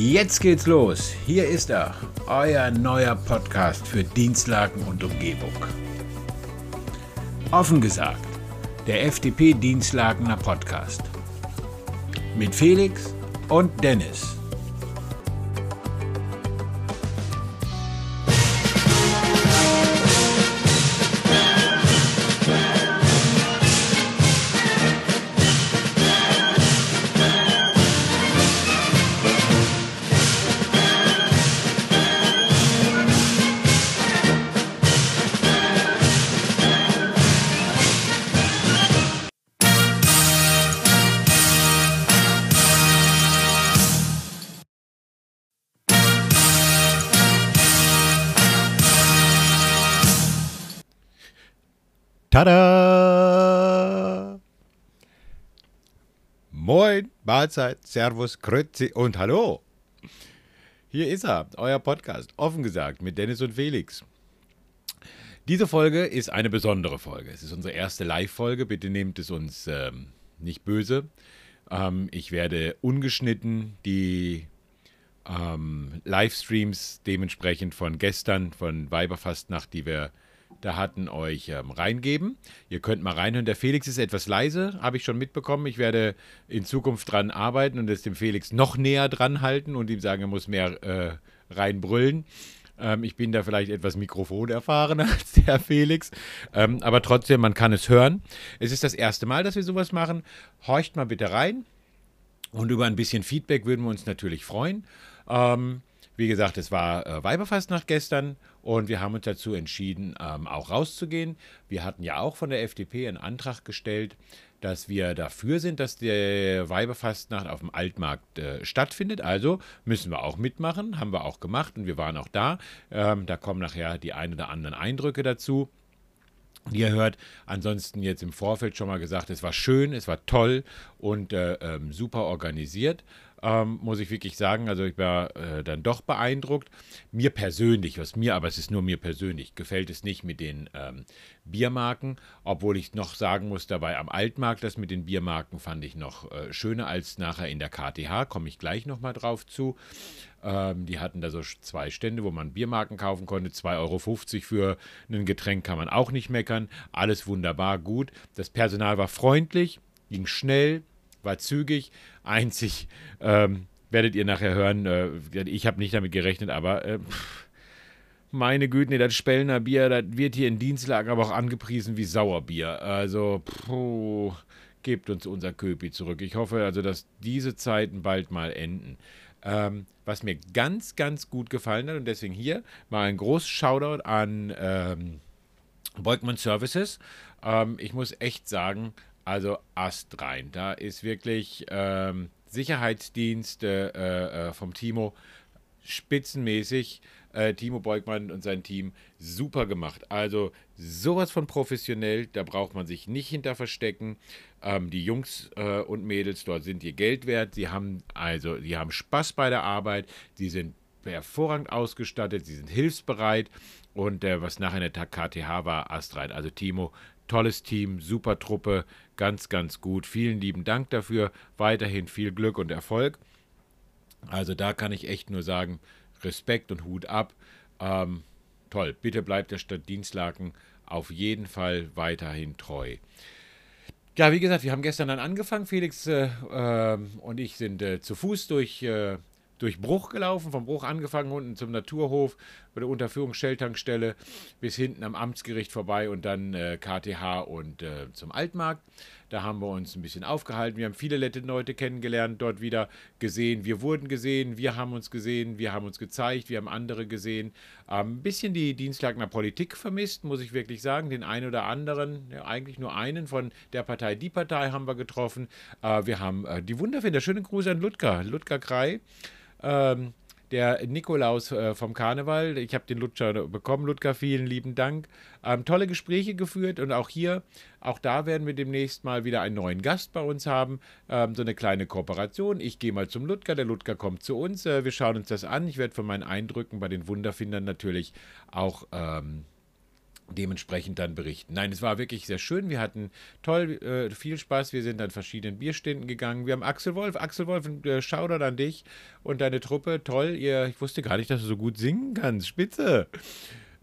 Jetzt geht's los. Hier ist er, euer neuer Podcast für Dienstlagen und Umgebung. Offen gesagt, der FDP Dienstlagener Podcast. Mit Felix und Dennis. Tada! Moin, Mahlzeit, Servus, Grüezi und Hallo. Hier ist er, euer Podcast, offen gesagt, mit Dennis und Felix. Diese Folge ist eine besondere Folge. Es ist unsere erste Live-Folge. Bitte nehmt es uns ähm, nicht böse. Ähm, ich werde ungeschnitten die ähm, Livestreams dementsprechend von gestern, von Weiberfastnacht, die wir da hatten, euch ähm, reingeben. Ihr könnt mal reinhören. Der Felix ist etwas leise, habe ich schon mitbekommen. Ich werde in Zukunft dran arbeiten und es dem Felix noch näher dran halten und ihm sagen, er muss mehr äh, reinbrüllen. Ähm, ich bin da vielleicht etwas mikrofonerfahrener als der Felix, ähm, aber trotzdem, man kann es hören. Es ist das erste Mal, dass wir sowas machen. Horcht mal bitte rein und über ein bisschen Feedback würden wir uns natürlich freuen. Ähm, wie gesagt, es war äh, Weiberfastnacht gestern und wir haben uns dazu entschieden, ähm, auch rauszugehen. Wir hatten ja auch von der FDP einen Antrag gestellt, dass wir dafür sind, dass der Weiberfastnacht auf dem Altmarkt äh, stattfindet. Also müssen wir auch mitmachen, haben wir auch gemacht und wir waren auch da. Ähm, da kommen nachher die ein oder anderen Eindrücke dazu die ihr hört. Ansonsten jetzt im Vorfeld schon mal gesagt, es war schön, es war toll und äh, ähm, super organisiert ähm, muss ich wirklich sagen. Also ich war äh, dann doch beeindruckt. Mir persönlich, was mir, aber es ist nur mir persönlich, gefällt es nicht mit den ähm, Biermarken, obwohl ich noch sagen muss, dabei am Altmarkt, das mit den Biermarken fand ich noch äh, schöner als nachher in der KTH, komme ich gleich nochmal drauf zu. Ähm, die hatten da so zwei Stände, wo man Biermarken kaufen konnte. 2,50 Euro für ein Getränk kann man auch nicht meckern. Alles wunderbar, gut. Das Personal war freundlich, ging schnell, war zügig. Einzig ähm, werdet ihr nachher hören, äh, ich habe nicht damit gerechnet, aber äh, meine Güte, nee, das Spellner Bier, das wird hier in Dienstlagen aber auch angepriesen wie Sauerbier. Also, puh, gebt uns unser Köpi zurück. Ich hoffe also, dass diese Zeiten bald mal enden. Ähm, was mir ganz, ganz gut gefallen hat und deswegen hier mal ein großes Shoutout an ähm, Beugmann Services. Ähm, ich muss echt sagen, also Ast rein. Da ist wirklich ähm, Sicherheitsdienst äh, äh, vom Timo spitzenmäßig. Äh, Timo Beugmann und sein Team super gemacht. Also sowas von professionell, da braucht man sich nicht hinter verstecken. Ähm, die Jungs äh, und Mädels dort sind ihr Geld wert. Sie haben also, sie haben Spaß bei der Arbeit. Sie sind hervorragend ausgestattet. Sie sind hilfsbereit. Und äh, was nachher in der KTH war, astrein. Also Timo, tolles Team, super Truppe, ganz, ganz gut. Vielen lieben Dank dafür. Weiterhin viel Glück und Erfolg. Also da kann ich echt nur sagen, Respekt und Hut ab. Ähm, toll, bitte bleibt der Stadt Dienstlaken auf jeden Fall weiterhin treu. Ja, wie gesagt, wir haben gestern dann angefangen. Felix äh, äh, und ich sind äh, zu Fuß durch äh, durch Bruch gelaufen, vom Bruch angefangen unten zum Naturhof, bei der Unterführung Shell-Tankstelle bis hinten am Amtsgericht vorbei und dann äh, KTH und äh, zum Altmarkt. Da haben wir uns ein bisschen aufgehalten. Wir haben viele nette Leute kennengelernt, dort wieder gesehen. Wir wurden gesehen, wir haben uns gesehen, wir haben uns gezeigt, wir haben andere gesehen. Ähm, ein bisschen die Dienstlagener Politik vermisst, muss ich wirklich sagen. Den einen oder anderen, ja, eigentlich nur einen von der Partei, die Partei haben wir getroffen. Äh, wir haben äh, die Wunderfinder. Schönen Gruß an Ludger, Ludger Krei. Ähm, der Nikolaus äh, vom Karneval. Ich habe den Lutscher bekommen. Ludger, vielen lieben Dank. Ähm, tolle Gespräche geführt und auch hier, auch da werden wir demnächst mal wieder einen neuen Gast bei uns haben. Ähm, so eine kleine Kooperation. Ich gehe mal zum Ludger, der Ludger kommt zu uns. Äh, wir schauen uns das an. Ich werde von meinen Eindrücken bei den Wunderfindern natürlich auch. Ähm, dementsprechend dann berichten. Nein, es war wirklich sehr schön. Wir hatten toll, äh, viel Spaß. Wir sind an verschiedenen Bierständen gegangen. Wir haben Axel Wolf. Axel Wolf, äh, Shoutout an dich und deine Truppe. Toll. Ihr, ich wusste gar nicht, dass du so gut singen kannst. Spitze.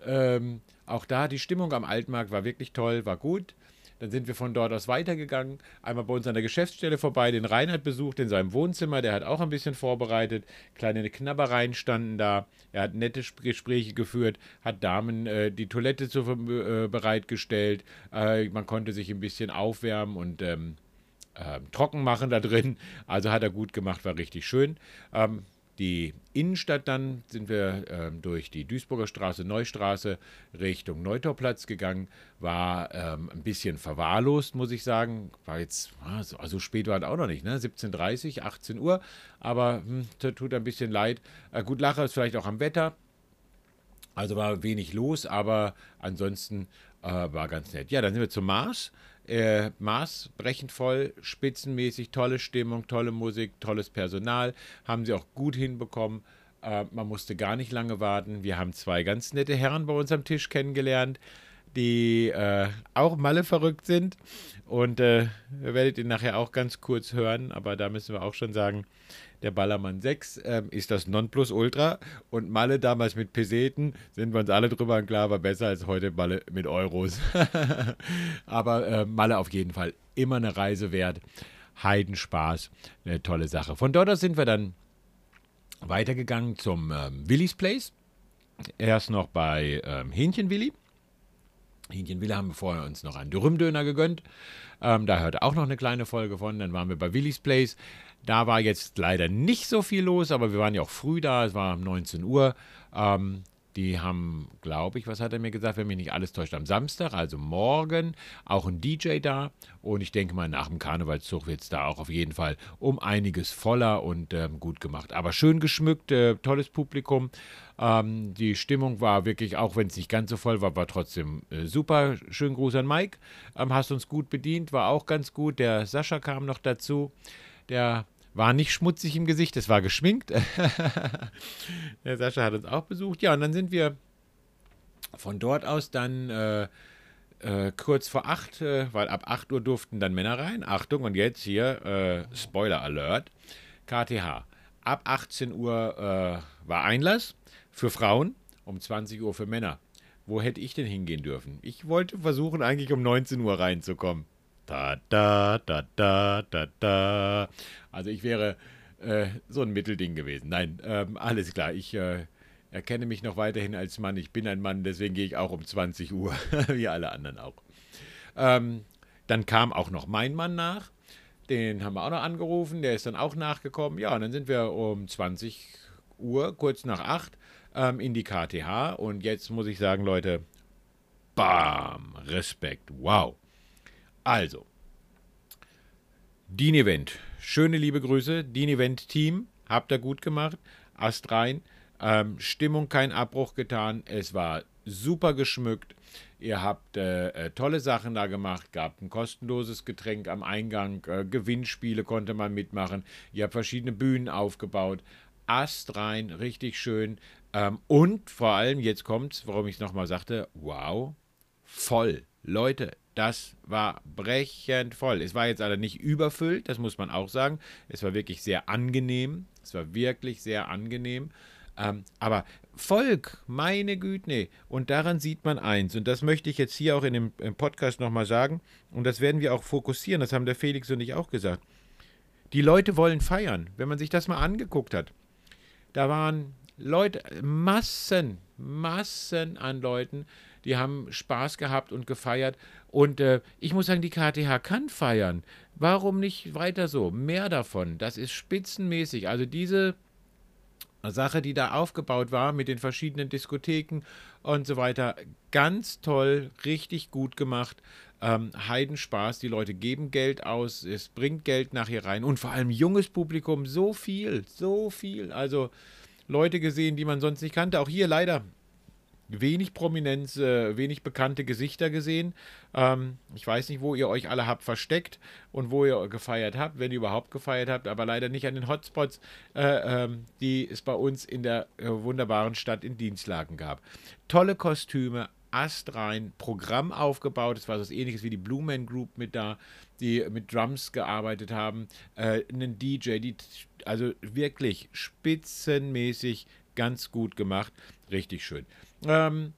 Ähm, auch da, die Stimmung am Altmarkt war wirklich toll, war gut. Dann sind wir von dort aus weitergegangen, einmal bei uns an der Geschäftsstelle vorbei, den Reinhard besucht in seinem Wohnzimmer, der hat auch ein bisschen vorbereitet, kleine Knabbereien standen da, er hat nette Gespräche geführt, hat Damen äh, die Toilette zu, äh, bereitgestellt, äh, man konnte sich ein bisschen aufwärmen und ähm, ähm, trocken machen da drin, also hat er gut gemacht, war richtig schön. Ähm, die Innenstadt dann sind wir äh, durch die Duisburger Straße, Neustraße Richtung Neutorplatz gegangen. War ähm, ein bisschen verwahrlost, muss ich sagen. War jetzt, also, also spät war es auch noch nicht, ne? 17.30 18 Uhr. Aber hm, tut ein bisschen leid. Äh, gut, Lacher ist vielleicht auch am Wetter. Also war wenig los, aber ansonsten äh, war ganz nett. Ja, dann sind wir zum Mars. Äh, Maß brechend voll, spitzenmäßig, tolle Stimmung, tolle Musik, tolles Personal. Haben sie auch gut hinbekommen. Äh, man musste gar nicht lange warten. Wir haben zwei ganz nette Herren bei uns am Tisch kennengelernt, die äh, auch Malle verrückt sind. Und äh, werdet ihr nachher auch ganz kurz hören, aber da müssen wir auch schon sagen, der Ballermann 6 ähm, ist das Nonplusultra und Malle damals mit Peseten, sind wir uns alle drüber klar, war besser als heute Malle mit Euros. Aber äh, Malle auf jeden Fall immer eine Reise wert. Heidenspaß, eine tolle Sache. Von dort aus sind wir dann weitergegangen zum ähm, Willis Place. Erst noch bei ähm, Hähnchen Willi. Hähnchen Willi haben wir vorher uns noch einen Dürümdöner gegönnt. Ähm, da hörte auch noch eine kleine Folge von. Dann waren wir bei Willis Place. Da war jetzt leider nicht so viel los, aber wir waren ja auch früh da, es war um 19 Uhr. Ähm, die haben, glaube ich, was hat er mir gesagt, wenn mich nicht alles täuscht, am Samstag, also morgen, auch ein DJ da. Und ich denke mal, nach dem Karnevalszug wird es da auch auf jeden Fall um einiges voller und ähm, gut gemacht. Aber schön geschmückt, äh, tolles Publikum. Ähm, die Stimmung war wirklich, auch wenn es nicht ganz so voll war, war trotzdem äh, super. Schönen Gruß an Mike. Ähm, hast uns gut bedient, war auch ganz gut. Der Sascha kam noch dazu. Der war nicht schmutzig im Gesicht, es war geschminkt. Der Sascha hat uns auch besucht. Ja, und dann sind wir von dort aus dann äh, äh, kurz vor acht, äh, weil ab 8 Uhr durften dann Männer rein. Achtung, und jetzt hier äh, Spoiler Alert: KTH. Ab 18 Uhr äh, war Einlass für Frauen, um 20 Uhr für Männer. Wo hätte ich denn hingehen dürfen? Ich wollte versuchen, eigentlich um 19 Uhr reinzukommen. Da, da, da, da, da, da. Also ich wäre äh, so ein Mittelding gewesen. Nein, ähm, alles klar. Ich äh, erkenne mich noch weiterhin als Mann. Ich bin ein Mann, deswegen gehe ich auch um 20 Uhr, wie alle anderen auch. Ähm, dann kam auch noch mein Mann nach. Den haben wir auch noch angerufen. Der ist dann auch nachgekommen. Ja, und dann sind wir um 20 Uhr, kurz nach 8, ähm, in die KTH. Und jetzt muss ich sagen, Leute, bam, Respekt, wow. Also, Dean Event. Schöne liebe Grüße. Dean Event Team. Habt ihr gut gemacht. Ast rein. Ähm, Stimmung kein Abbruch getan. Es war super geschmückt. Ihr habt äh, äh, tolle Sachen da gemacht. Gab ein kostenloses Getränk am Eingang. Äh, Gewinnspiele konnte man mitmachen. Ihr habt verschiedene Bühnen aufgebaut. Ast rein. Richtig schön. Ähm, und vor allem, jetzt kommt's, warum ich es nochmal sagte, wow, voll. Leute, das war brechend voll. Es war jetzt aber nicht überfüllt, das muss man auch sagen. Es war wirklich sehr angenehm. Es war wirklich sehr angenehm. Ähm, aber Volk, meine Güte. Und daran sieht man eins. Und das möchte ich jetzt hier auch in dem im Podcast nochmal sagen. Und das werden wir auch fokussieren. Das haben der Felix und ich auch gesagt. Die Leute wollen feiern. Wenn man sich das mal angeguckt hat. Da waren Leute, Massen, Massen an Leuten, die haben Spaß gehabt und gefeiert. Und äh, ich muss sagen, die KTH kann feiern. Warum nicht weiter so? Mehr davon. Das ist spitzenmäßig. Also diese Sache, die da aufgebaut war mit den verschiedenen Diskotheken und so weiter, ganz toll, richtig gut gemacht. Ähm, Heidenspaß, die Leute geben Geld aus, es bringt Geld nachher rein und vor allem junges Publikum, so viel, so viel. Also Leute gesehen, die man sonst nicht kannte. Auch hier leider wenig Prominenz, äh, wenig bekannte Gesichter gesehen. Ähm, ich weiß nicht, wo ihr euch alle habt versteckt und wo ihr gefeiert habt, wenn ihr überhaupt gefeiert habt, aber leider nicht an den Hotspots, äh, ähm, die es bei uns in der äh, wunderbaren Stadt in Dienstlagen gab. Tolle Kostüme, astrein Programm aufgebaut. Es war so ähnliches wie die Blue Man Group mit da, die mit Drums gearbeitet haben. Äh, einen DJ, die also wirklich spitzenmäßig ganz gut gemacht. Richtig schön. Ähm,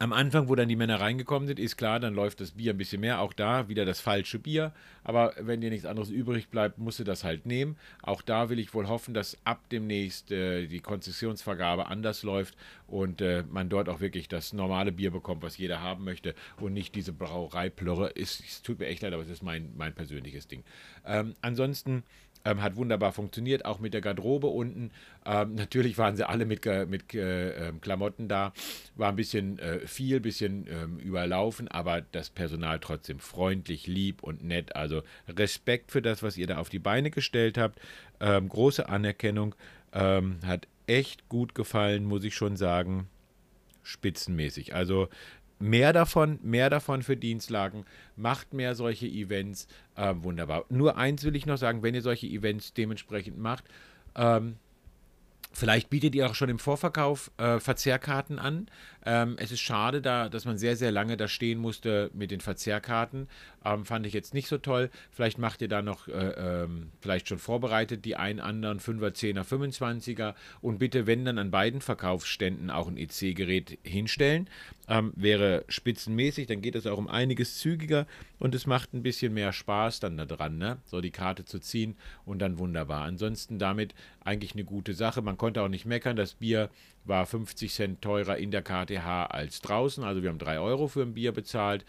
am Anfang, wo dann die Männer reingekommen sind, ist klar, dann läuft das Bier ein bisschen mehr. Auch da wieder das falsche Bier. Aber wenn dir nichts anderes übrig bleibt, musst du das halt nehmen. Auch da will ich wohl hoffen, dass ab demnächst äh, die Konzessionsvergabe anders läuft und äh, man dort auch wirklich das normale Bier bekommt, was jeder haben möchte und nicht diese Brauereiplörre. Es tut mir echt leid, aber es ist mein, mein persönliches Ding. Ähm, ansonsten ähm, hat wunderbar funktioniert, auch mit der Garderobe unten. Ähm, natürlich waren sie alle mit, mit äh, Klamotten da. War ein bisschen äh, viel, bisschen ähm, überlaufen, aber das Personal trotzdem freundlich, lieb und nett. Also Respekt für das, was ihr da auf die Beine gestellt habt. Ähm, große Anerkennung. Ähm, hat echt gut gefallen, muss ich schon sagen. Spitzenmäßig. Also mehr davon, mehr davon für Dienstlagen, macht mehr solche Events, äh, wunderbar. Nur eins will ich noch sagen, wenn ihr solche Events dementsprechend macht, ähm, Vielleicht bietet ihr auch schon im Vorverkauf äh, Verzehrkarten an. Ähm, es ist schade, da, dass man sehr, sehr lange da stehen musste mit den Verzehrkarten. Ähm, fand ich jetzt nicht so toll. Vielleicht macht ihr da noch, äh, ähm, vielleicht schon vorbereitet, die einen anderen 5er, 10er, 25er und bitte, wenn dann an beiden Verkaufsständen auch ein EC-Gerät hinstellen. Ähm, wäre spitzenmäßig, dann geht es auch um einiges zügiger und es macht ein bisschen mehr Spaß dann da dran, ne? so die Karte zu ziehen und dann wunderbar. Ansonsten damit eigentlich eine gute Sache. Man konnte auch nicht meckern, das Bier war 50 Cent teurer in der KTH als draußen, also wir haben 3 Euro für ein Bier bezahlt.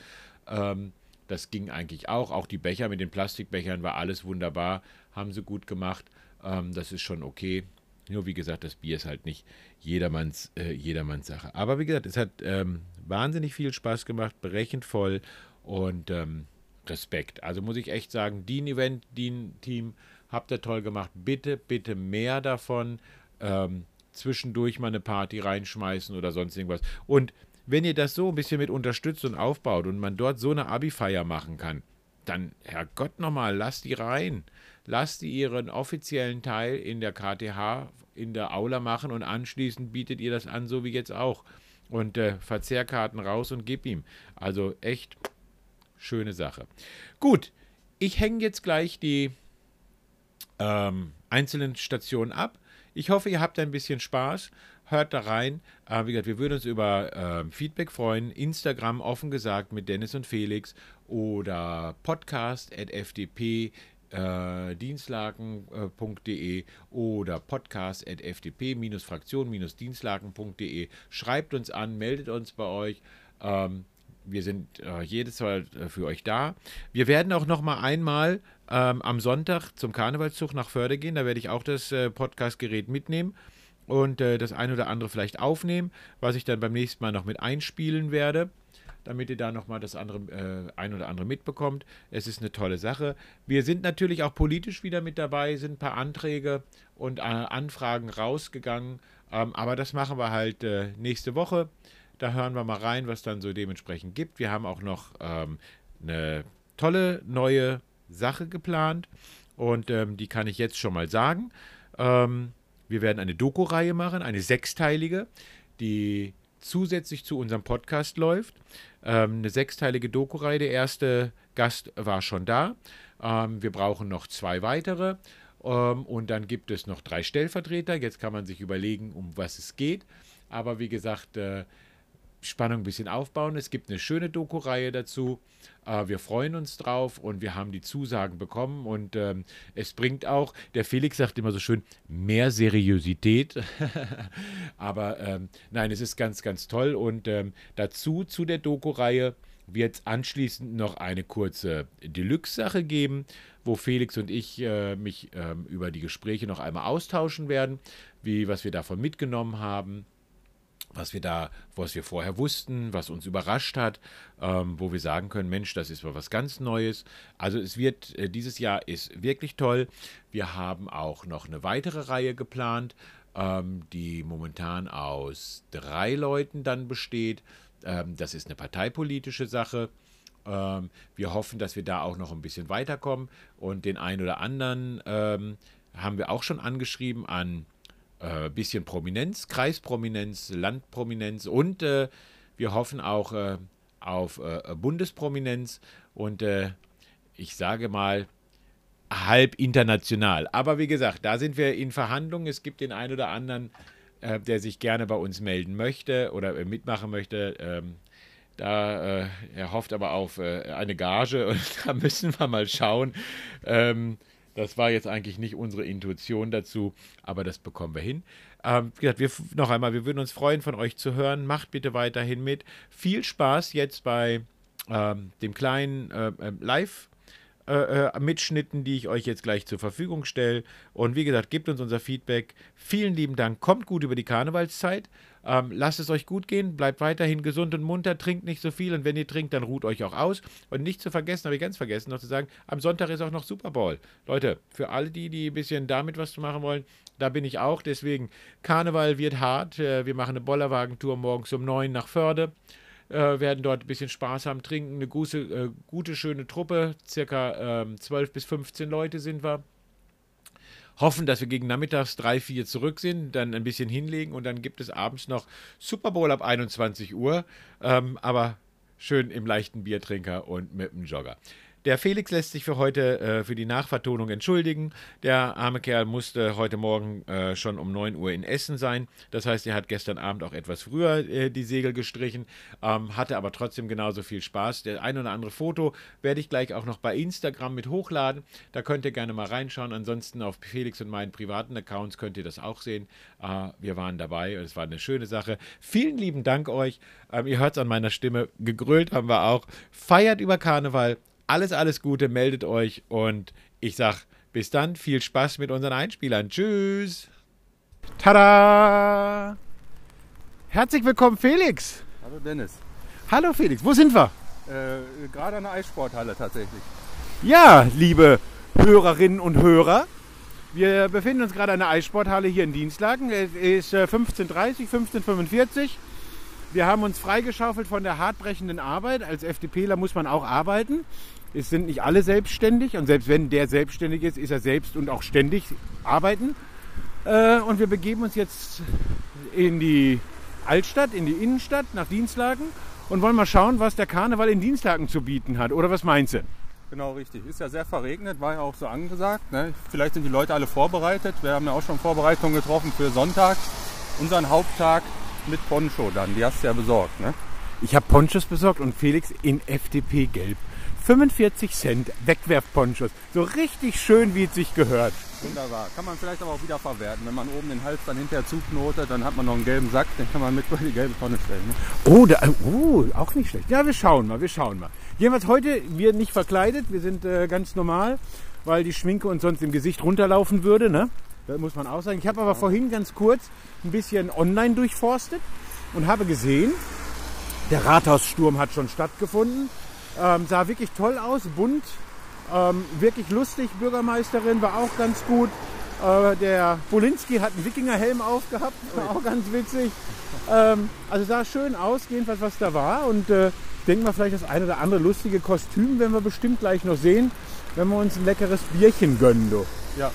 Ähm, das ging eigentlich auch. Auch die Becher mit den Plastikbechern war alles wunderbar, haben sie gut gemacht. Ähm, das ist schon okay. Nur wie gesagt, das Bier ist halt nicht jedermanns, äh, jedermanns Sache. Aber wie gesagt, es hat ähm, wahnsinnig viel Spaß gemacht, berechend voll und ähm, Respekt. Also muss ich echt sagen, DIN Event, DIN Team, habt ihr toll gemacht. Bitte, bitte mehr davon. Ähm, zwischendurch mal eine Party reinschmeißen oder sonst irgendwas. Und wenn ihr das so ein bisschen mit unterstützt und aufbaut und man dort so eine Abi-Feier machen kann, dann, Herrgott nochmal, lasst die rein. Lasst ihren offiziellen Teil in der KTH, in der Aula machen und anschließend bietet ihr das an, so wie jetzt auch. Und äh, Verzehrkarten raus und gib ihm. Also echt schöne Sache. Gut, ich hänge jetzt gleich die ähm, einzelnen Stationen ab. Ich hoffe, ihr habt ein bisschen Spaß. Hört da rein. Äh, wie gesagt, wir würden uns über äh, Feedback freuen. Instagram offen gesagt mit Dennis und Felix oder podcast.fdp äh, dienstlaken.de oder podcast.fdp-fraktion-dienstlaken.de. Schreibt uns an, meldet uns bei euch. Ähm, wir sind äh, jedes Mal äh, für euch da. Wir werden auch noch mal einmal ähm, am Sonntag zum Karnevalszug nach Förde gehen. Da werde ich auch das äh, Podcastgerät mitnehmen und äh, das ein oder andere vielleicht aufnehmen, was ich dann beim nächsten Mal noch mit einspielen werde, damit ihr da nochmal das andere, äh, ein oder andere mitbekommt. Es ist eine tolle Sache. Wir sind natürlich auch politisch wieder mit dabei, sind ein paar Anträge und äh, Anfragen rausgegangen, ähm, aber das machen wir halt äh, nächste Woche. Da hören wir mal rein, was dann so dementsprechend gibt. Wir haben auch noch ähm, eine tolle neue Sache geplant und ähm, die kann ich jetzt schon mal sagen. Ähm, wir werden eine Doku-Reihe machen, eine sechsteilige, die zusätzlich zu unserem Podcast läuft. Ähm, eine sechsteilige Doku-Reihe. Der erste Gast war schon da. Ähm, wir brauchen noch zwei weitere. Ähm, und dann gibt es noch drei Stellvertreter. Jetzt kann man sich überlegen, um was es geht. Aber wie gesagt, äh, Spannung ein bisschen aufbauen. Es gibt eine schöne Doku-Reihe dazu. Äh, wir freuen uns drauf und wir haben die Zusagen bekommen und ähm, es bringt auch, der Felix sagt immer so schön, mehr Seriosität. Aber ähm, nein, es ist ganz, ganz toll und ähm, dazu zu der Doku-Reihe wird es anschließend noch eine kurze Deluxe-Sache geben, wo Felix und ich äh, mich ähm, über die Gespräche noch einmal austauschen werden, wie was wir davon mitgenommen haben was wir da, was wir vorher wussten, was uns überrascht hat, ähm, wo wir sagen können, Mensch, das ist mal was ganz Neues. Also es wird, äh, dieses Jahr ist wirklich toll. Wir haben auch noch eine weitere Reihe geplant, ähm, die momentan aus drei Leuten dann besteht. Ähm, das ist eine parteipolitische Sache. Ähm, wir hoffen, dass wir da auch noch ein bisschen weiterkommen und den einen oder anderen ähm, haben wir auch schon angeschrieben an äh, bisschen Prominenz, Kreisprominenz, Landprominenz und äh, wir hoffen auch äh, auf äh, Bundesprominenz und äh, ich sage mal, halb international. Aber wie gesagt, da sind wir in Verhandlungen. Es gibt den einen oder anderen, äh, der sich gerne bei uns melden möchte oder mitmachen möchte. Ähm, da, er hofft aber auf eine Gage und da müssen wir mal schauen. Ähm, das war jetzt eigentlich nicht unsere Intuition dazu, aber das bekommen wir hin. Ähm, wie gesagt, wir, noch einmal, wir würden uns freuen, von euch zu hören. Macht bitte weiterhin mit. Viel Spaß jetzt bei ähm, dem kleinen äh, äh Live- äh, äh, Mitschnitten, die ich euch jetzt gleich zur Verfügung stelle. Und wie gesagt, gebt uns unser Feedback. Vielen lieben Dank. Kommt gut über die Karnevalszeit. Ähm, lasst es euch gut gehen. Bleibt weiterhin gesund und munter. Trinkt nicht so viel. Und wenn ihr trinkt, dann ruht euch auch aus. Und nicht zu vergessen, habe ich ganz vergessen, noch zu sagen, am Sonntag ist auch noch Super Bowl. Leute, für alle die, die ein bisschen damit was zu machen wollen, da bin ich auch. Deswegen, Karneval wird hart. Äh, wir machen eine Bollerwagentour morgens um neun nach Förde äh, werden dort ein bisschen Spaß haben, trinken. Eine gute, äh, gute schöne Truppe, circa äh, 12 bis 15 Leute sind wir. Hoffen, dass wir gegen nachmittags 3, 4 zurück sind, dann ein bisschen hinlegen und dann gibt es abends noch Super Bowl ab 21 Uhr, ähm, aber schön im leichten Biertrinker und mit dem Jogger. Der Felix lässt sich für heute äh, für die Nachvertonung entschuldigen. Der arme Kerl musste heute Morgen äh, schon um 9 Uhr in Essen sein. Das heißt, er hat gestern Abend auch etwas früher äh, die Segel gestrichen, ähm, hatte aber trotzdem genauso viel Spaß. Der ein oder andere Foto werde ich gleich auch noch bei Instagram mit hochladen. Da könnt ihr gerne mal reinschauen. Ansonsten auf Felix und meinen privaten Accounts könnt ihr das auch sehen. Äh, wir waren dabei und es war eine schöne Sache. Vielen lieben Dank euch. Ähm, ihr hört es an meiner Stimme. Gegrölt haben wir auch. Feiert über Karneval alles, alles Gute, meldet euch und ich sag bis dann, viel Spaß mit unseren Einspielern. Tschüss. Tada! Herzlich willkommen, Felix. Hallo Dennis. Hallo Felix, wo sind wir? Äh, Gerade an der Eissporthalle tatsächlich. Ja, liebe Hörerinnen und Hörer, wir befinden uns gerade an der Eissporthalle hier in Dienstlagen. Es ist 15.30 äh, 15.45 Wir haben uns freigeschaufelt von der hartbrechenden Arbeit. Als FDPler muss man auch arbeiten. Es sind nicht alle selbstständig und selbst wenn der selbstständig ist, ist er selbst und auch ständig arbeiten. Äh, und wir begeben uns jetzt in die Altstadt, in die Innenstadt, nach Dienstlagen und wollen mal schauen, was der Karneval in Dienstlagen zu bieten hat. Oder was meinst du? Genau, richtig. Ist ja sehr verregnet, war ja auch so angesagt. Ne? Vielleicht sind die Leute alle vorbereitet. Wir haben ja auch schon Vorbereitungen getroffen für Sonntag, unseren Haupttag mit Poncho dann. Die hast du ja besorgt. Ne? Ich habe Ponchos besorgt und Felix in FDP-Gelb. 45 Cent Wegwerfponchos. So richtig schön, wie es sich gehört. Wunderbar. Kann man vielleicht aber auch wieder verwerten. Wenn man oben den Hals dann hinterher zuknotet, dann hat man noch einen gelben Sack, den kann man mit in die gelbe Tonne stellen. Ne? Oh, da, oh, auch nicht schlecht. Ja, wir schauen mal, wir schauen mal. Jedenfalls heute, wir nicht verkleidet, wir sind äh, ganz normal, weil die Schminke uns sonst im Gesicht runterlaufen würde. Ne? Das muss man auch sagen. Ich habe aber vorhin ganz kurz ein bisschen online durchforstet und habe gesehen, der Rathaussturm hat schon stattgefunden. Ähm, sah wirklich toll aus, bunt, ähm, wirklich lustig. Bürgermeisterin war auch ganz gut. Äh, der Bolinski hat einen Wikingerhelm aufgehabt, war auch ganz witzig. Ähm, also sah schön aus, jedenfalls was da war. Und äh, ich denke mal, vielleicht das eine oder andere lustige Kostüm werden wir bestimmt gleich noch sehen, wenn wir uns ein leckeres Bierchen gönnen. Du. Ja,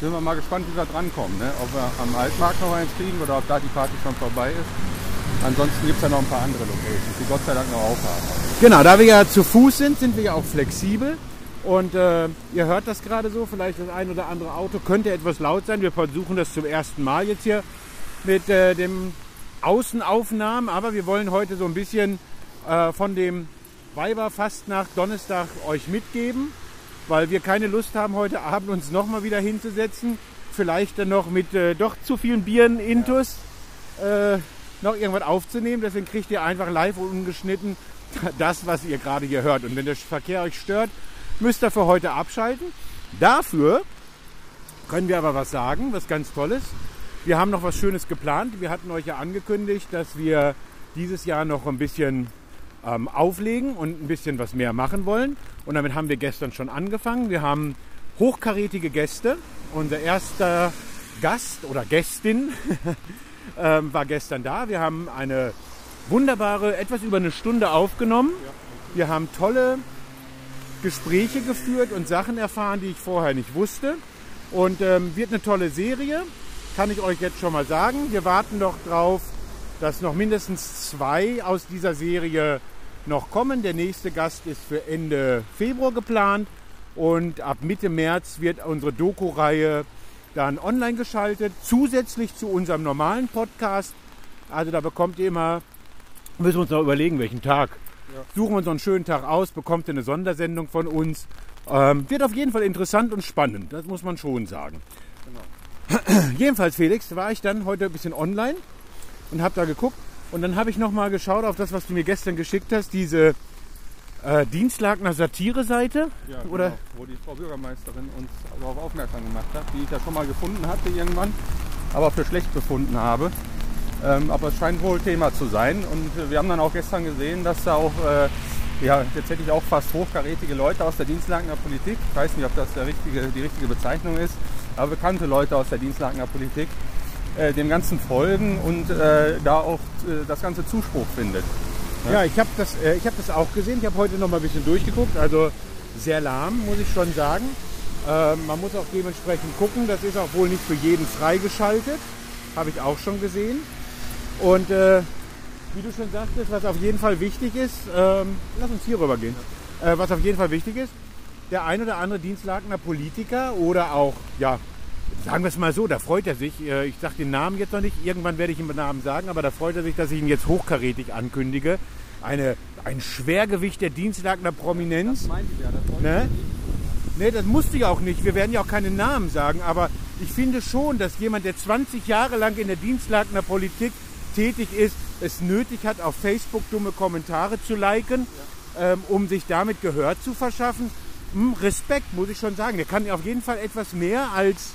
sind wir mal gespannt, wie wir drankommen. Ne? Ob wir am Altmarkt noch eins kriegen oder ob da die Party schon vorbei ist. Ansonsten gibt es ja noch ein paar andere Locations, die Gott sei Dank noch aufhaben. Genau, da wir ja zu Fuß sind, sind wir ja auch flexibel. Und äh, ihr hört das gerade so, vielleicht das ein oder andere Auto könnte etwas laut sein. Wir versuchen das zum ersten Mal jetzt hier mit äh, dem Außenaufnahmen, aber wir wollen heute so ein bisschen äh, von dem nach Donnerstag euch mitgeben, weil wir keine Lust haben, heute Abend uns nochmal wieder hinzusetzen. Vielleicht dann noch mit äh, doch zu vielen Bieren intus. Ja. Äh, noch irgendwas aufzunehmen. Deswegen kriegt ihr einfach live und ungeschnitten das, was ihr gerade hier hört. Und wenn der Verkehr euch stört, müsst ihr für heute abschalten. Dafür können wir aber was sagen, was ganz Tolles. Wir haben noch was Schönes geplant. Wir hatten euch ja angekündigt, dass wir dieses Jahr noch ein bisschen ähm, auflegen und ein bisschen was mehr machen wollen. Und damit haben wir gestern schon angefangen. Wir haben hochkarätige Gäste. Unser erster Gast oder Gästin ähm, war gestern da. Wir haben eine wunderbare, etwas über eine Stunde aufgenommen. Wir haben tolle Gespräche geführt und Sachen erfahren, die ich vorher nicht wusste. Und ähm, wird eine tolle Serie, kann ich euch jetzt schon mal sagen. Wir warten noch drauf, dass noch mindestens zwei aus dieser Serie noch kommen. Der nächste Gast ist für Ende Februar geplant und ab Mitte März wird unsere Doku-Reihe dann online geschaltet, zusätzlich zu unserem normalen Podcast. Also da bekommt ihr immer, müssen wir uns noch überlegen, welchen Tag. Ja. Suchen wir uns noch einen schönen Tag aus, bekommt ihr eine Sondersendung von uns. Ähm, wird auf jeden Fall interessant und spannend, das muss man schon sagen. Jedenfalls, Felix, war ich dann heute ein bisschen online und habe da geguckt. Und dann habe ich noch mal geschaut auf das, was du mir gestern geschickt hast, diese äh, Dienstlagner Satire-Seite. Ja, genau, Oder? wo die Frau Bürgermeisterin uns darauf aufmerksam gemacht hat, die ich ja schon mal gefunden hatte irgendwann, aber für schlecht befunden habe. Ähm, aber es scheint wohl Thema zu sein. Und äh, wir haben dann auch gestern gesehen, dass da auch, äh, ja, jetzt hätte ich auch fast hochkarätige Leute aus der Dienstlagener Politik, ich weiß nicht, ob das der richtige, die richtige Bezeichnung ist, aber bekannte Leute aus der Dienstlagener Politik äh, dem Ganzen folgen und äh, da auch äh, das Ganze Zuspruch findet. Ja, ich habe das, äh, hab das auch gesehen. Ich habe heute noch mal ein bisschen durchgeguckt. Also sehr lahm, muss ich schon sagen. Ähm, man muss auch dementsprechend gucken. Das ist auch wohl nicht für jeden freigeschaltet. Habe ich auch schon gesehen. Und äh, wie du schon sagtest, was auf jeden Fall wichtig ist, ähm, lass uns hier rüber gehen. Äh, was auf jeden Fall wichtig ist, der ein oder andere Dienstlagener Politiker oder auch, ja, sagen wir es mal so, da freut er sich. äh, Ich sage den Namen jetzt noch nicht, irgendwann werde ich ihm den Namen sagen, aber da freut er sich, dass ich ihn jetzt hochkarätig ankündige. Eine, ein Schwergewicht der Dienstlagener Prominenz. meinte ich ja, das Ne? Nee, das musste ich auch nicht. Wir werden ja auch keine Namen sagen. Aber ich finde schon, dass jemand, der 20 Jahre lang in der Dienstlagener Politik tätig ist, es nötig hat, auf Facebook dumme Kommentare zu liken, ähm, um sich damit Gehör zu verschaffen. Hm, Respekt, muss ich schon sagen. Der kann auf jeden Fall etwas mehr als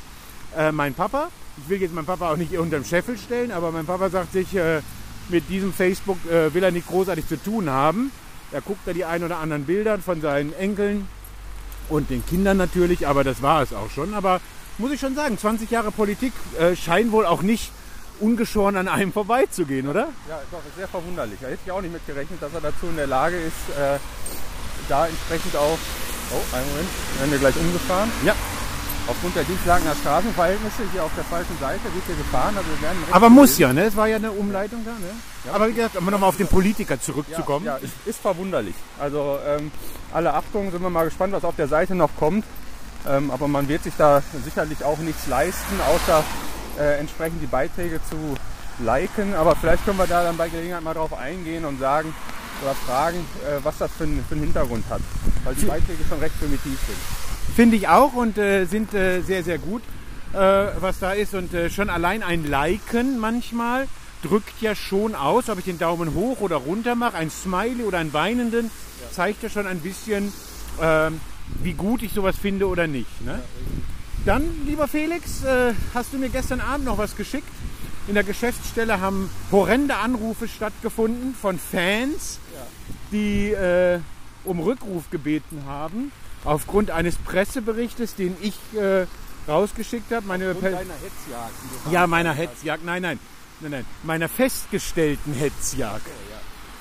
äh, mein Papa. Ich will jetzt meinen Papa auch nicht unterm Scheffel stellen, aber mein Papa sagt sich, äh, mit diesem Facebook äh, will er nicht großartig zu tun haben. Er guckt da die ein oder anderen Bilder von seinen Enkeln und den Kindern natürlich, aber das war es auch schon. Aber muss ich schon sagen, 20 Jahre Politik äh, scheinen wohl auch nicht ungeschoren an einem vorbeizugehen, oder? Ja, doch, ist sehr verwunderlich. Da hätte ich auch nicht mit gerechnet, dass er dazu in der Lage ist, äh, da entsprechend auch. Oh, einen Moment, werden wir gleich umgefahren. Ja. Aufgrund der Dienstlagener Straßenverhältnisse hier auf der falschen Seite wird hier gefahren. Also wir Aber muss ja, ne? Es war ja eine Umleitung da, ne? Ja. Aber wie gesagt, um nochmal auf den Politiker Ja, zurückzukommen. ja ist, ist verwunderlich. Also ähm, alle Achtung, sind wir mal gespannt, was auf der Seite noch kommt. Ähm, aber man wird sich da sicherlich auch nichts leisten, außer äh, entsprechend die Beiträge zu liken. Aber vielleicht können wir da dann bei Gelegenheit mal drauf eingehen und sagen oder fragen, äh, was das für, ein- für einen Hintergrund hat. Weil die Beiträge schon recht primitiv sind. Finde ich auch und äh, sind äh, sehr, sehr gut, äh, was da ist. Und äh, schon allein ein Liken manchmal drückt ja schon aus, ob ich den Daumen hoch oder runter mache, ein Smiley oder einen weinenden, zeigt ja schon ein bisschen, ähm, wie gut ich sowas finde oder nicht. Ne? Dann, lieber Felix, äh, hast du mir gestern Abend noch was geschickt. In der Geschäftsstelle haben horrende Anrufe stattgefunden von Fans, die äh, um Rückruf gebeten haben, aufgrund eines Presseberichtes, den ich äh, rausgeschickt habe. Meine Per- Hetzjagd. die du ja, meiner. Hetzjagd, nein, nein, nein, nein, meiner festgestellten Hetzjagd.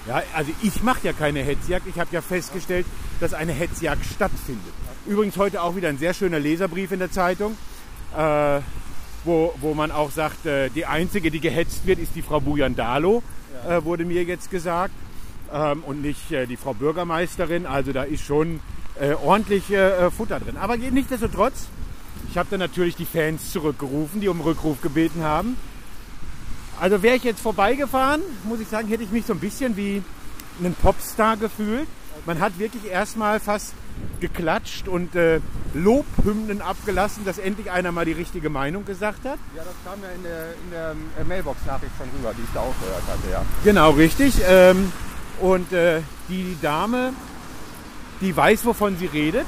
Ja, also ich mache ja keine Hetzjagd, ich habe ja festgestellt, dass eine Hetzjagd stattfindet. Übrigens heute auch wieder ein sehr schöner Leserbrief in der Zeitung, äh, wo, wo man auch sagt, äh, die einzige, die gehetzt wird, ist die Frau Bujandalo, äh, wurde mir jetzt gesagt, ähm, und nicht äh, die Frau Bürgermeisterin. Also da ist schon äh, ordentlich äh, Futter drin. Aber nichtsdestotrotz, ich habe dann natürlich die Fans zurückgerufen, die um Rückruf gebeten haben. Also wäre ich jetzt vorbeigefahren, muss ich sagen, hätte ich mich so ein bisschen wie einen Popstar gefühlt. Man hat wirklich erstmal fast geklatscht und äh, Lobhymnen abgelassen, dass endlich einer mal die richtige Meinung gesagt hat. Ja, das kam ja in der, in der äh, Mailbox-Nachricht schon rüber, die ich da auch gehört hatte, ja. Genau, richtig. Ähm, und äh, die Dame, die weiß, wovon sie redet.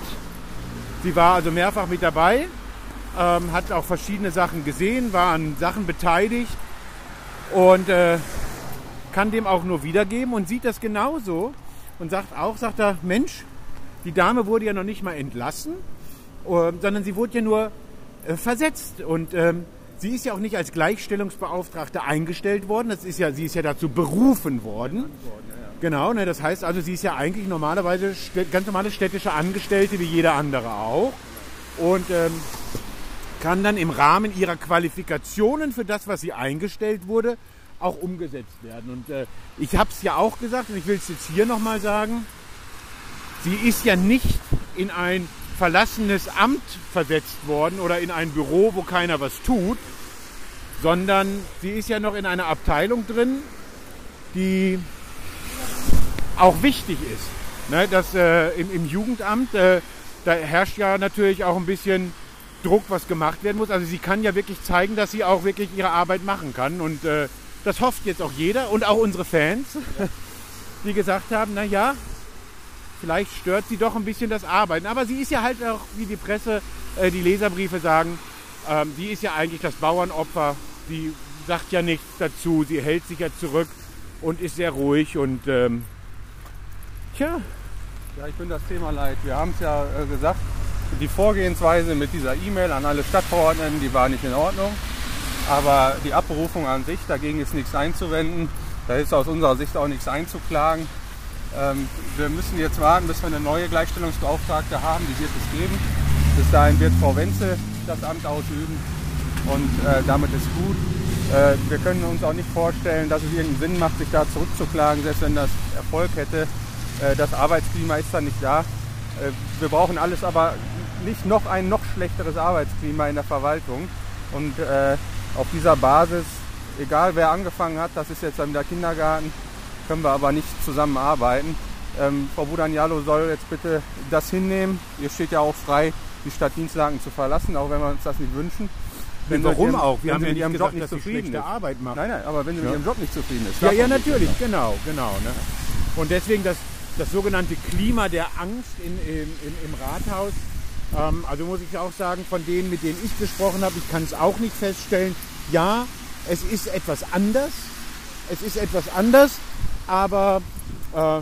Sie war also mehrfach mit dabei, ähm, hat auch verschiedene Sachen gesehen, war an Sachen beteiligt und äh, kann dem auch nur wiedergeben und sieht das genauso und sagt auch, sagt er, Mensch, die Dame wurde ja noch nicht mal entlassen, äh, sondern sie wurde ja nur äh, versetzt und ähm, sie ist ja auch nicht als Gleichstellungsbeauftragte eingestellt worden, das ist ja, sie ist ja dazu berufen worden. Genau, ne, das heißt also, sie ist ja eigentlich normalerweise ganz normale städtische Angestellte wie jeder andere auch und ähm, kann dann im Rahmen ihrer Qualifikationen für das, was sie eingestellt wurde, auch umgesetzt werden. Und äh, ich habe es ja auch gesagt und ich will es jetzt hier nochmal sagen. Sie ist ja nicht in ein verlassenes Amt versetzt worden oder in ein Büro, wo keiner was tut, sondern sie ist ja noch in einer Abteilung drin, die auch wichtig ist. Ne, das, äh, im, im, Jugendamt, äh, da herrscht ja natürlich auch ein bisschen Druck, was gemacht werden muss. Also sie kann ja wirklich zeigen, dass sie auch wirklich ihre Arbeit machen kann. Und äh, das hofft jetzt auch jeder und auch unsere Fans, die gesagt haben, na ja, vielleicht stört sie doch ein bisschen das Arbeiten. Aber sie ist ja halt auch, wie die Presse, äh, die Leserbriefe sagen, ähm, sie ist ja eigentlich das Bauernopfer. Sie sagt ja nichts dazu, sie hält sich ja zurück und ist sehr ruhig und ähm, tja. Ja, ich bin das Thema leid. Wir haben es ja äh, gesagt, die Vorgehensweise mit dieser E-Mail an alle Stadtverordneten, die war nicht in Ordnung. Aber die Abberufung an sich, dagegen ist nichts einzuwenden. Da ist aus unserer Sicht auch nichts einzuklagen. Ähm, wir müssen jetzt warten, bis wir eine neue Gleichstellungsbeauftragte haben. Die wird es geben. Bis dahin wird Frau Wenzel das Amt ausüben. Und äh, damit ist gut. Äh, wir können uns auch nicht vorstellen, dass es irgendeinen Sinn macht, sich da zurückzuklagen, selbst wenn das Erfolg hätte. Äh, das Arbeitsklima ist da nicht da. Äh, wir brauchen alles aber nicht noch ein noch schlechteres Arbeitsklima in der Verwaltung. Und äh, auf dieser Basis, egal wer angefangen hat, das ist jetzt dann wieder Kindergarten, können wir aber nicht zusammenarbeiten. Ähm, Frau Budanialo soll jetzt bitte das hinnehmen. Ihr steht ja auch frei, die Stadt Dienstlagen zu verlassen, auch wenn wir uns das nicht wünschen. Wenn Warum ihrem, auch? Wir haben ja mit ihrem gesagt, Job nicht zufrieden ist. Arbeit macht. Nein, nein, aber wenn sie ja. mit ihrem Job nicht zufrieden ist. Ja, ja, natürlich, genau, genau. Ne? Und deswegen das, das sogenannte Klima der Angst in, in, in, im Rathaus. Ähm, also muss ich auch sagen, von denen, mit denen ich gesprochen habe, ich kann es auch nicht feststellen. Ja, es ist etwas anders. Es ist etwas anders, aber äh,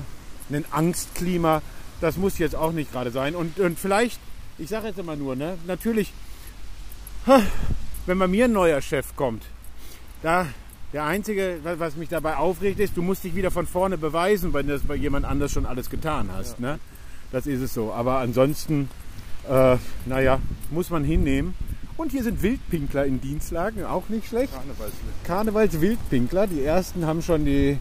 ein Angstklima, das muss jetzt auch nicht gerade sein. Und, und vielleicht, ich sage jetzt immer nur, ne, natürlich, wenn bei mir ein neuer Chef kommt, da der Einzige, was mich dabei aufregt, ist, du musst dich wieder von vorne beweisen, wenn du das bei jemand anders schon alles getan hast. Ja. Ne? Das ist es so. Aber ansonsten, äh, naja, muss man hinnehmen. Und hier sind Wildpinkler in Dienstlagen, auch nicht schlecht. Karnevals, Karnevals Wildpinkler. Die ersten haben schon die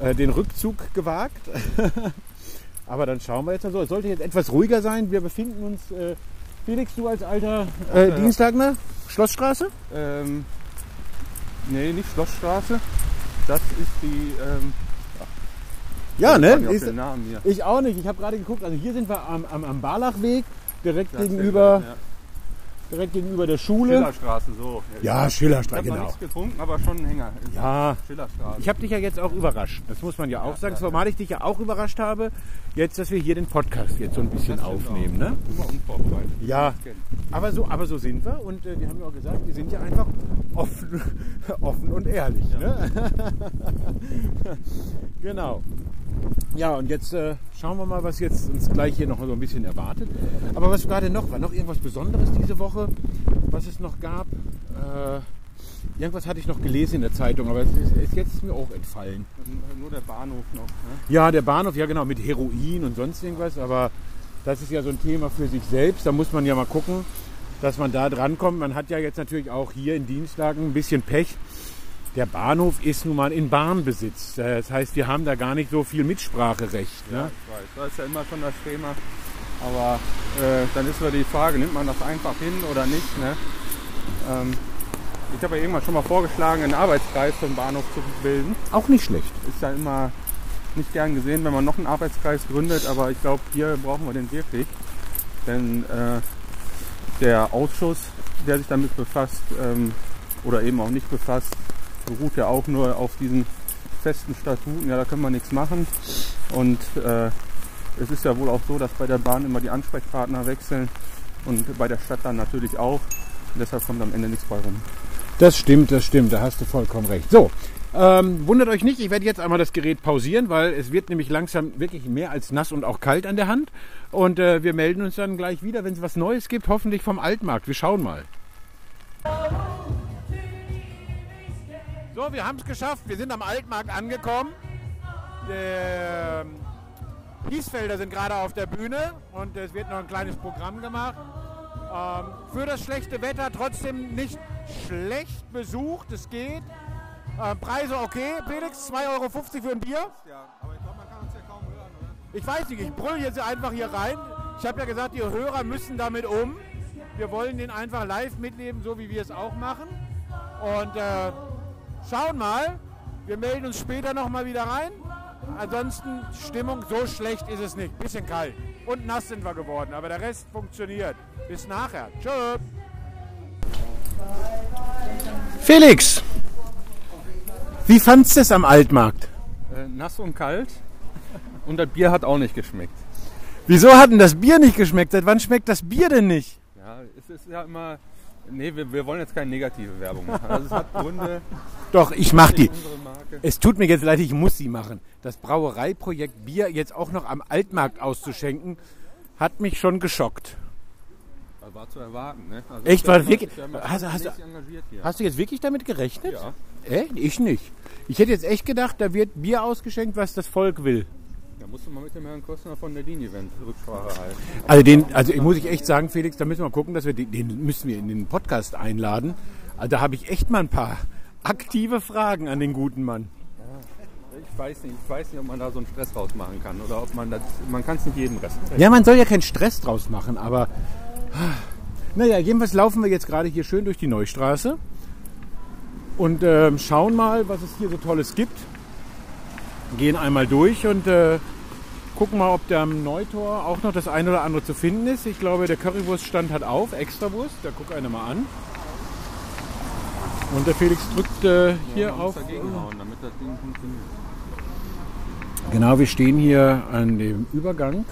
äh, den Rückzug gewagt. Aber dann schauen wir jetzt mal so. Es sollte jetzt etwas ruhiger sein. Wir befinden uns, äh, Felix, du als alter äh, Dienstagner, Schlossstraße? Ähm, nee, nicht Schlossstraße. Das ist die. Ähm, ja, ne? Ist, ich auch nicht. Ich habe gerade geguckt. Also hier sind wir am, am, am Barlachweg, direkt das gegenüber. Ja direkt gegenüber der Schule. Schillerstraße, so. Ja, Schillerstraße, genau. Ich habe nichts getrunken, aber schon ein Hänger. Ja, Schillerstraße. Ich habe dich ja jetzt auch überrascht. Das muss man ja auch ja, sagen. Zumal ich dich ja auch überrascht habe, jetzt, dass wir hier den Podcast jetzt so ein bisschen aufnehmen. Ne? Immer unvorbereitet. Ja, aber so, aber so sind wir. Und äh, wir haben ja auch gesagt, wir sind ja einfach offen, offen und ehrlich. Ja. Ne? genau. Ja, und jetzt äh, schauen wir mal, was jetzt uns gleich hier noch so ein bisschen erwartet. Aber was gerade noch war, noch irgendwas Besonderes diese Woche, was es noch gab. Äh, irgendwas hatte ich noch gelesen in der Zeitung, aber es ist, ist jetzt mir auch entfallen. Nur der Bahnhof noch. Ne? Ja, der Bahnhof, ja genau, mit Heroin und sonst irgendwas. Aber das ist ja so ein Thema für sich selbst. Da muss man ja mal gucken, dass man da drankommt. Man hat ja jetzt natürlich auch hier in Dienstlagen ein bisschen Pech der Bahnhof ist nun mal in Bahnbesitz. Das heißt, wir haben da gar nicht so viel Mitspracherecht. Ne? Ja, ich weiß. Das ist ja immer schon das Thema. Aber äh, dann ist wieder die Frage, nimmt man das einfach hin oder nicht? Ne? Ähm, ich habe ja irgendwann schon mal vorgeschlagen, einen Arbeitskreis für den Bahnhof zu bilden. Auch nicht schlecht. Ist ja immer nicht gern gesehen, wenn man noch einen Arbeitskreis gründet, aber ich glaube, hier brauchen wir den wirklich. Denn äh, der Ausschuss, der sich damit befasst ähm, oder eben auch nicht befasst, beruht ja auch nur auf diesen festen Statuten, ja, da können wir nichts machen. Und äh, es ist ja wohl auch so, dass bei der Bahn immer die Ansprechpartner wechseln und bei der Stadt dann natürlich auch. Und deshalb kommt am Ende nichts bei rum. Das stimmt, das stimmt, da hast du vollkommen recht. So, ähm, wundert euch nicht, ich werde jetzt einmal das Gerät pausieren, weil es wird nämlich langsam wirklich mehr als nass und auch kalt an der Hand. Und äh, wir melden uns dann gleich wieder, wenn es was Neues gibt, hoffentlich vom Altmarkt. Wir schauen mal. So, wir haben es geschafft. Wir sind am Altmarkt angekommen. Der Hiesfelder sind gerade auf der Bühne und es wird noch ein kleines Programm gemacht. Ähm, für das schlechte Wetter trotzdem nicht schlecht besucht. Es geht. Äh, Preise okay, Felix, 2,50 Euro für ein Bier. Ja, aber ich glaube, man kann uns ja kaum hören, oder? Ich weiß nicht, ich brülle jetzt einfach hier rein. Ich habe ja gesagt, die Hörer müssen damit um. Wir wollen den einfach live mitnehmen, so wie wir es auch machen. Und äh, schauen mal. Wir melden uns später nochmal wieder rein. Ansonsten Stimmung, so schlecht ist es nicht. Bisschen kalt. Und nass sind wir geworden, aber der Rest funktioniert. Bis nachher. Tschö. Felix, wie fandst du es am Altmarkt? Äh, nass und kalt. Und das Bier hat auch nicht geschmeckt. Wieso hat denn das Bier nicht geschmeckt? Seit wann schmeckt das Bier denn nicht? Ja, es ist ja immer. Nee, wir, wir wollen jetzt keine negative Werbung machen. Also es hat Gründe. Doch, ich mach die. Es tut mir jetzt leid, ich muss sie machen. Das Brauereiprojekt Bier jetzt auch noch am Altmarkt auszuschenken, hat mich schon geschockt. War zu erwarten, ne? Also Echt, war wirklich- ja hast du- hast. Hast du jetzt wirklich damit gerechnet? Ja. Äh, ich nicht. Ich hätte jetzt echt gedacht, da wird Bier ausgeschenkt, was das Volk will. Da musst du mal mit dem Herrn Kostner von der Linie-Event Rücksprache halten. Also den, also ich muss ich echt sagen, Felix, da müssen wir gucken, dass wir den, den müssen wir in den Podcast einladen. Also da habe ich echt mal ein paar aktive Fragen an den guten Mann. Ich weiß nicht, ich weiß nicht, ob man da so einen Stress rausmachen kann oder ob man das. Man kann es nicht jedem Rest. Ja, man soll ja keinen Stress draus machen, aber naja, jedenfalls laufen wir jetzt gerade hier schön durch die Neustraße und ähm, schauen mal, was es hier so Tolles gibt. Gehen einmal durch und äh, gucken mal, ob da am Neutor auch noch das eine oder andere zu finden ist. Ich glaube, der Currywurststand hat auf, Extrawurst, da guck einer mal an. Und der Felix drückt äh, hier muss auf. dagegen hauen, damit das Ding funktioniert. Genau, wir stehen hier an dem Übergang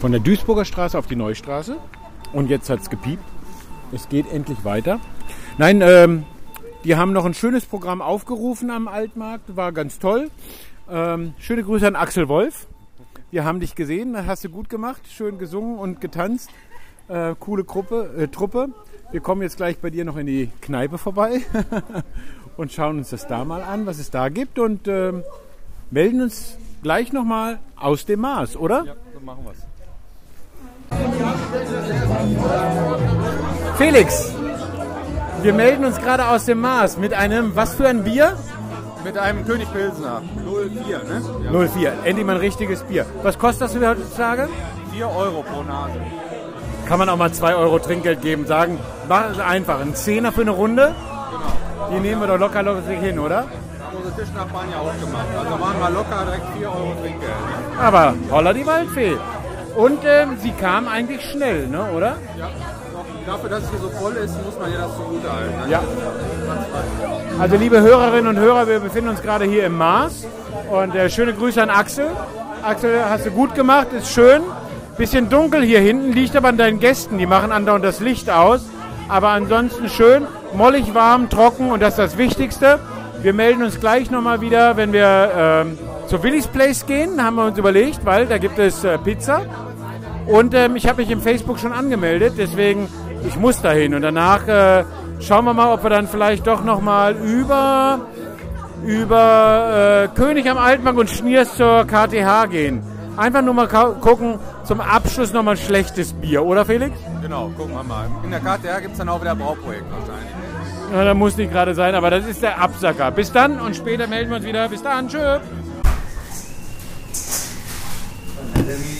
von der Duisburger Straße auf die Neustraße. Und jetzt hat es gepiept. Es geht endlich weiter. Nein, ähm, die haben noch ein schönes Programm aufgerufen am Altmarkt. War ganz toll. Ähm, schöne Grüße an Axel Wolf. Wir haben dich gesehen, das hast du gut gemacht. Schön gesungen und getanzt. Äh, coole Gruppe, äh, Truppe. Wir kommen jetzt gleich bei dir noch in die Kneipe vorbei und schauen uns das da mal an, was es da gibt. Und ähm, melden uns gleich nochmal aus dem Mars, oder? Ja, so machen wir es. Felix, wir melden uns gerade aus dem Mars mit einem, was für ein Bier? Mit einem König Pilsner. 04, ne? 04, endlich mal ein richtiges Bier. Was kostet das heutzutage? 4 Euro pro Nase. Kann man auch mal 2 Euro Trinkgeld geben, sagen, mach es einfach, ein Zehner für eine Runde, die nehmen wir doch locker locker hin, oder? Haben unsere Tischnachbarn ja auch gemacht. Also waren wir locker direkt 4 Euro Trinkgeld. Aber holla die Waldfee. Und ähm, sie kam eigentlich schnell, ne, oder? Ja, dafür, dass es hier so voll ist, muss man ja das zugute halten. Ne? Ja. Also liebe Hörerinnen und Hörer, wir befinden uns gerade hier im Mars und äh, schöne Grüße an Axel. Axel, hast du gut gemacht, ist schön. Bisschen dunkel hier hinten, liegt aber an deinen Gästen, die machen andauernd das Licht aus. Aber ansonsten schön, mollig, warm, trocken und das ist das Wichtigste. Wir melden uns gleich nochmal wieder, wenn wir ähm, zu Willis Place gehen, haben wir uns überlegt, weil da gibt es äh, Pizza. Und ähm, ich habe mich im Facebook schon angemeldet, deswegen ich muss dahin. Und danach äh, schauen wir mal, ob wir dann vielleicht doch noch mal über über äh, König am Altmarkt und Schniers zur KTH gehen. Einfach nur mal gucken, zum Abschluss noch mal schlechtes Bier, oder Felix? Genau, gucken wir mal. In der KTR gibt es dann auch wieder ein Brauprojekt wahrscheinlich. Ja, das muss nicht gerade sein, aber das ist der Absacker. Bis dann und später melden wir uns wieder. Bis dann, tschö.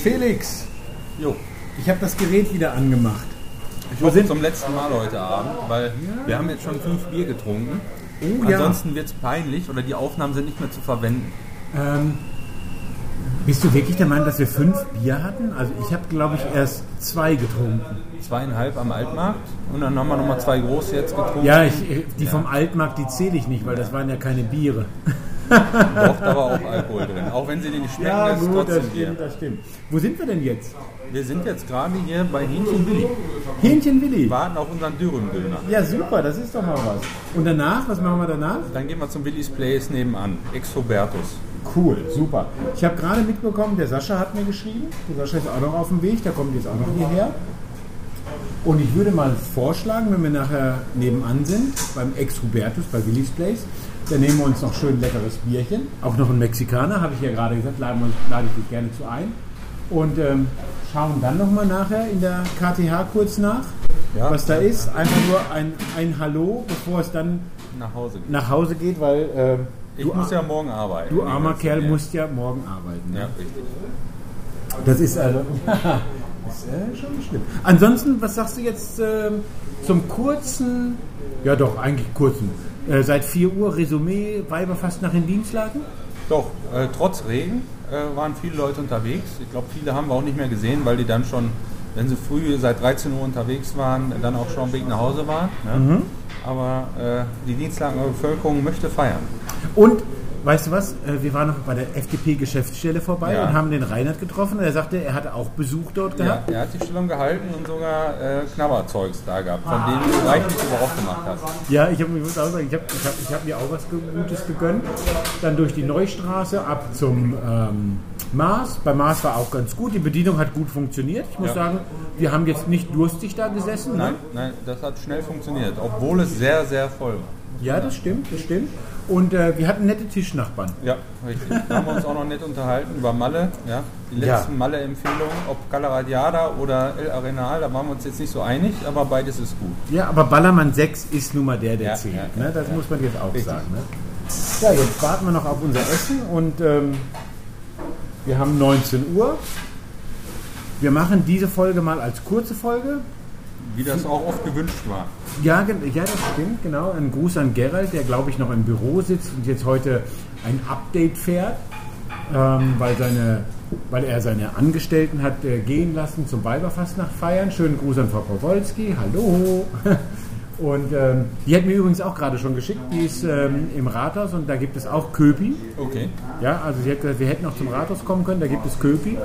Felix, Jo. ich habe das Gerät wieder angemacht. Ich hoffe zum letzten Mal heute Abend, weil wir haben jetzt schon fünf Bier getrunken. Oh, ja. Ansonsten wird es peinlich oder die Aufnahmen sind nicht mehr zu verwenden. Ähm, bist du wirklich der Meinung, dass wir fünf Bier hatten? Also ich habe, glaube ich, erst zwei getrunken. Zweieinhalb am Altmarkt und dann haben wir nochmal zwei große jetzt getrunken. Ja, ich, die vom Altmarkt, die zähle ich nicht, weil das waren ja keine Biere. Doch, da war auch Alkohol drin. Auch wenn sie dir nicht schmecken, ist es trotzdem Bier. das stimmt. Wo sind wir denn jetzt? Wir sind jetzt gerade hier bei Hähnchen Willi. Hähnchen Willi. Warten auf unseren Dürrendöner. Ja, super, das ist doch mal was. Und danach, was machen wir danach? Dann gehen wir zum Willis Place nebenan. Ex Hubertus. Cool, super. Ich habe gerade mitbekommen, der Sascha hat mir geschrieben. Der Sascha ist auch noch auf dem Weg, der kommt jetzt auch noch hierher. Und ich würde mal vorschlagen, wenn wir nachher nebenan sind, beim Ex-Hubertus, bei Willis Place, dann nehmen wir uns noch schön leckeres Bierchen. Auch noch ein Mexikaner, habe ich ja gerade gesagt, laden wir uns, lade ich dich gerne zu ein. Und ähm, schauen dann nochmal nachher in der KTH kurz nach, Ja. was da ist. Einfach nur ein, ein Hallo, bevor es dann nach Hause geht. nach Hause geht, weil ähm, Ich du, muss ja morgen arbeiten. du armer Kerl ja. musst ja morgen arbeiten. ne? Ja, richtig. Das ist also das ist äh, schon schlimm. Ansonsten, was sagst du jetzt ähm, zum kurzen, ja doch, eigentlich kurzen, äh, seit 4 Uhr Resümee Weiberfast nach in Dienstlagen? Doch, äh, trotz Regen äh, waren viele Leute unterwegs. Ich glaube, viele haben wir auch nicht mehr gesehen, weil die dann schon, wenn sie früh seit 13 Uhr unterwegs waren, dann auch schon am Weg nach Hause waren. Ne? Aber äh, die Dienstlagener Bevölkerung möchte feiern. Und, weißt du was, äh, wir waren noch bei der FDP-Geschäftsstelle vorbei Ja. und haben den Reinhard getroffen. Er sagte, er hatte auch Besuch dort Ja, gehabt. er hat die Stellung gehalten und sogar äh, Knabberzeugs da gehabt, von dem du reichlich Gebrauch gemacht hast. Ja, ich habe ich muss auch sagen, ich hab, ich hab, ich hab mir auch was Gutes gegönnt. Dann durch die Neustraße ab zum ähm, Mars. Bei Mars war auch ganz gut. Die Bedienung hat gut funktioniert. Ich muss Ja. sagen, wir haben jetzt nicht durstig da gesessen. ne? Nein, nein, das hat schnell funktioniert, obwohl es sehr, sehr voll war. Ja, das stimmt, das stimmt. Und äh, wir hatten nette Tischnachbarn. Ja, richtig. Da haben wir uns auch noch nett unterhalten über Malle. Ja. Die Ja. letzten Malle-Empfehlungen, ob Calaradiada oder El Arenal, da waren wir uns jetzt nicht so einig, aber beides ist gut. Ja, aber Ballermann 6 ist nun mal der, der Ja, zählt. ja, ne? Das ja. muss man jetzt auch Richtig. sagen. Ne? Ja, jetzt warten wir noch auf unser Essen und ähm, wir haben 19 Uhr. Wir machen diese Folge mal als kurze Folge. Wie das auch oft gewünscht war. Ja, ja, das stimmt, genau. Ein Gruß an Gerald, der glaube ich noch im Büro sitzt und jetzt heute ein Update fährt, ähm, weil, seine, weil er seine Angestellten hat äh, gehen lassen zum Weiberfastnacht feiern. Schönen Gruß an Frau Kowalski, hallo. Und ähm, die hat mir übrigens auch gerade schon geschickt, die ist ähm, im Rathaus und da gibt es auch Köpi. Okay. Ja, also sie hat gesagt, wir hätten auch zum Rathaus kommen können, da gibt es Köpi.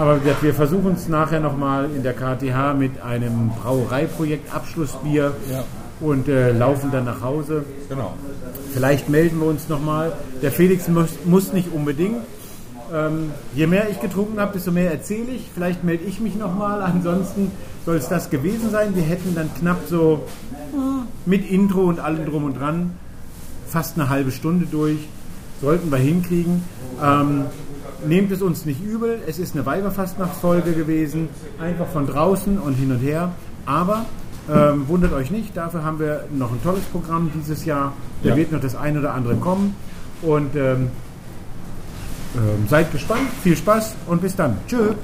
Aber wie gesagt, wir versuchen es nachher nochmal in der KTH mit einem Brauereiprojekt Abschlussbier Ja. und äh, laufen dann nach Hause. Genau. Vielleicht melden wir uns nochmal. Der Felix muss, muss nicht unbedingt. Ähm, je mehr ich getrunken habe, desto mehr erzähle ich. Vielleicht melde ich mich nochmal. Ansonsten soll es das gewesen sein. Wir hätten dann knapp so mit Intro und allem drum und dran fast eine halbe Stunde durch. Sollten wir hinkriegen. Ähm, nehmt es uns nicht übel. Es ist eine Weiberfastnachtsfolge gewesen. Einfach von draußen und hin und her. Aber ähm, wundert euch nicht, dafür haben wir noch ein tolles Programm dieses Jahr. Da Ja. wird noch das ein oder andere kommen. Und ähm, ähm, seid gespannt, viel Spaß und bis dann. Tschö.